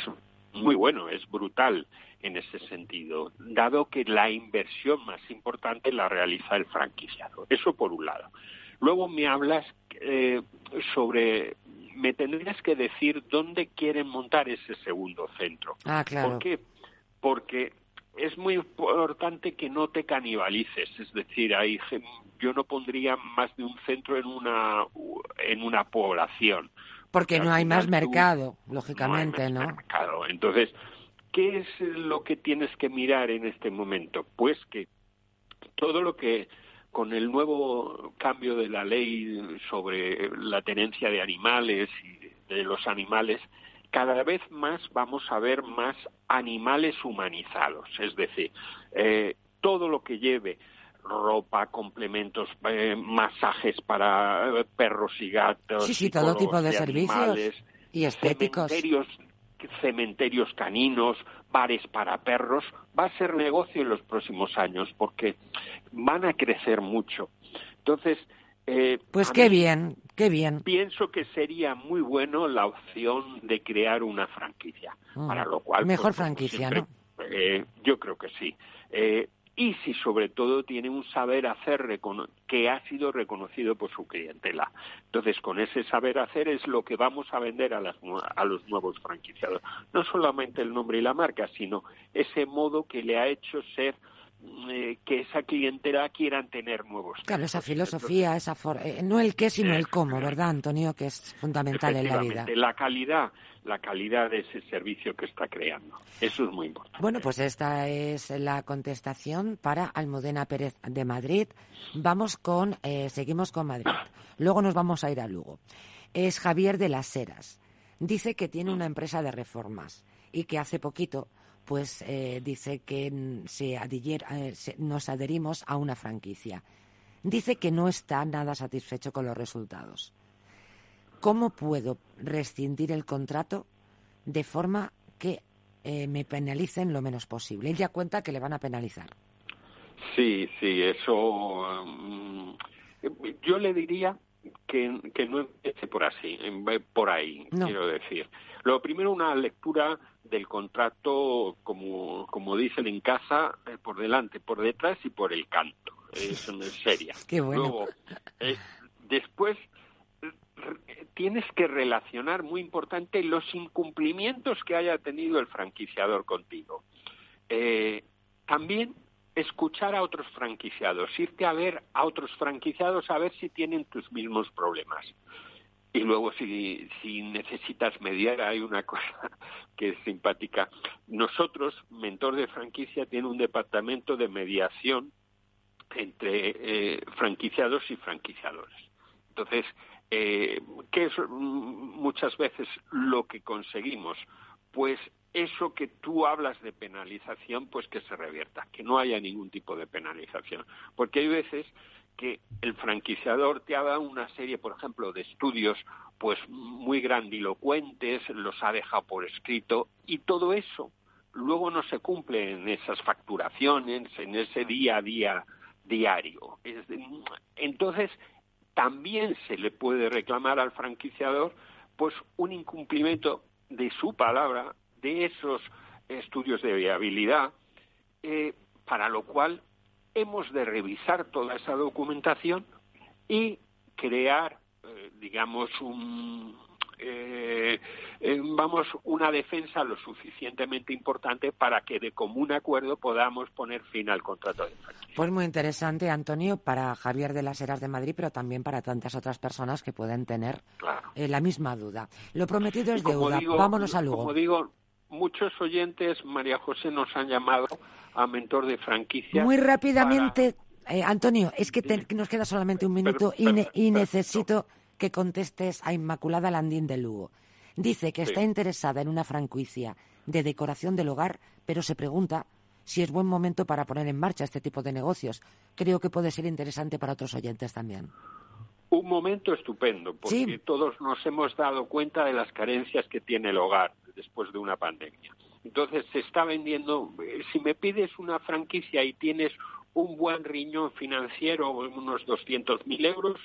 muy bueno, es brutal en ese sentido, dado que la inversión más importante la realiza el franquiciado. Eso por un lado. Luego me hablas eh, sobre me tendrías que decir dónde quieren montar ese segundo centro. Ah, claro. ¿Por qué? Porque es muy importante que no te canibalices, es decir, hay, yo no pondría más de un centro en una en una población. Porque no hay más mercado, lógicamente, ¿no? Mercado. Entonces, ¿qué es lo que tienes que mirar en este momento? Pues que todo lo que con el nuevo cambio de la ley sobre la tenencia de animales y de los animales, cada vez más vamos a ver más animales humanizados, es decir, eh, todo lo que lleve ropa, complementos, eh, masajes para perros y gatos, sí, sí, todo tipo de, servicios y estéticos, cementerios caninos, bares para perros, va a ser negocio en los próximos años porque van a crecer mucho. Entonces, eh, pues qué bien, qué bien. Pienso que sería muy bueno la opción de crear una franquicia, mm. para lo cual mejor pues, franquicia, ¿no? Eh, yo creo que sí. Eh, y si sobre todo tiene un saber hacer que ha sido reconocido por su clientela. Entonces, con ese saber hacer es lo que vamos a vender a, a los nuevos franquiciados. No solamente el nombre y la marca, sino ese modo que le ha hecho ser eh, que esa clientela quieran tener nuevos. Claro, esa filosofía, esa eh, no el qué, sino el cómo, ¿verdad, Antonio? Que es fundamental en la vida. La calidad, la calidad de ese servicio que está creando. Eso es muy importante. Bueno, pues esta es la contestación para Almudena Pérez de Madrid. Vamos con, eh, seguimos con Madrid. Luego nos vamos a ir a Lugo. Es Javier de las Heras. Dice que tiene una empresa de reformas y que hace poquito pues eh, dice que eh, nos adherimos a una franquicia. Dice que no está nada satisfecho con los resultados. ¿Cómo puedo rescindir el contrato de forma que eh, me penalicen lo menos posible? Él ya cuenta que le van a penalizar. Sí, sí, eso. Mm, yo le diría que, que no empiece por así, por ahí, quiero decir. Lo primero, una lectura del contrato, como, como dicen en casa, eh, por delante, por detrás y por el canto. Es seria. Qué bueno. Luego, eh, después tienes que relacionar, muy importante, los incumplimientos que haya tenido el franquiciador contigo. Eh, también escuchar a otros franquiciados, irte a ver a otros franquiciados a ver si tienen tus mismos problemas. Y luego, si, si necesitas mediar, hay una cosa que es simpática. Nosotros, Mentor de Franquicia, tiene un departamento de mediación entre eh, franquiciados y franquiciadores. Entonces, eh, ¿qué es muchas veces lo que conseguimos? Pues eso que tú hablas de penalización, pues que se revierta, que no haya ningún tipo de penalización. Porque hay veces que el franquiciador te ha dado una serie, por ejemplo, de estudios pues muy grandilocuentes, los ha dejado por escrito y todo eso luego no se cumple en esas facturaciones, en ese día a día diario. Entonces, también se le puede reclamar al franquiciador pues un incumplimiento de su palabra, de esos estudios de viabilidad, eh, para lo cual hemos de revisar toda esa documentación y crear, eh, digamos, un, eh, eh, vamos, una defensa lo suficientemente importante para que de común acuerdo podamos poner fin al contrato de franquicia. Pues muy interesante, Antonio, para Javier de las Heras de Madrid, pero también para tantas otras personas que pueden tener eh, la misma duda. Lo prometido es deuda. Vámonos a Lugo. Como digo, muchos oyentes, María José, nos han llamado a mentor de franquicia. Muy rápidamente, Antonio, es que nos queda solamente un minuto y, necesito que contestes a Inmaculada Landín de Lugo. Dice que está interesada en una franquicia de decoración del hogar, pero se pregunta si es buen momento para poner en marcha este tipo de negocios. Creo que puede ser interesante para otros oyentes también. Un momento estupendo, porque todos nos hemos dado cuenta de las carencias que tiene el hogar después de una pandemia. Entonces se está vendiendo, eh, si me pides una franquicia y tienes un buen riñón financiero, unos 200.000 euros,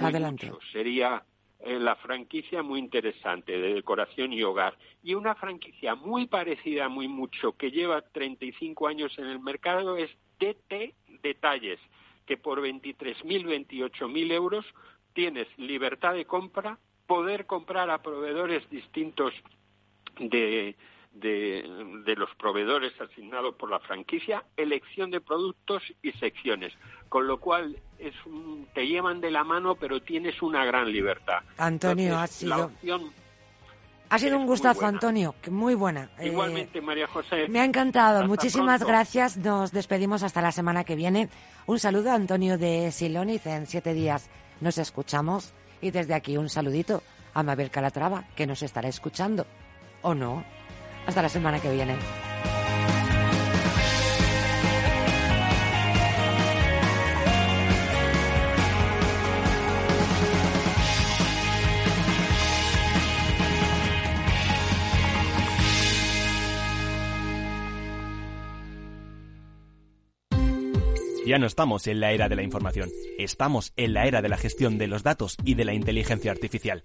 Adelante. Sería eh, la franquicia muy interesante de decoración y hogar. Y una franquicia muy parecida, muy mucho, que lleva 35 años en el mercado es DT Detalles, que por 23.000, 28.000 euros tienes libertad de compra, poder comprar a proveedores distintos de, de, los proveedores asignados por la franquicia, elección de productos y secciones, con lo cual es te llevan de la mano, pero tienes una gran libertad. Antonio, ha sido... Ha sido un gustazo, Antonio, muy buena. Eh, Igualmente, María José. Me ha encantado. Muchísimas gracias. Nos despedimos hasta la semana que viene. Un saludo a Antonio de Siloniz. En siete días nos escuchamos. Y desde aquí un saludito a Mabel Calatrava, que nos estará escuchando. ¿O no? Hasta la semana que viene. Ya no estamos en la era de la información, estamos en la era de la gestión de los datos y de la inteligencia artificial.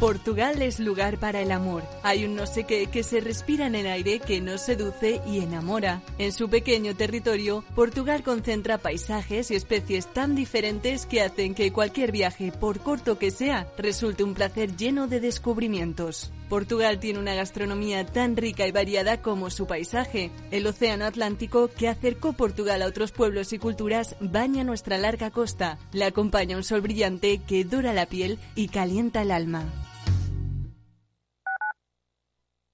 Portugal es lugar para el amor. Hay un no sé qué que se respira en el aire que nos seduce y enamora. En su pequeño territorio, Portugal concentra paisajes y especies tan diferentes que hacen que cualquier viaje, por corto que sea, resulte un placer lleno de descubrimientos. Portugal tiene una gastronomía tan rica y variada como su paisaje. El Océano Atlántico, que acercó Portugal a otros pueblos y culturas, baña nuestra larga costa. Le acompaña un sol brillante que dora la piel y calienta el alma.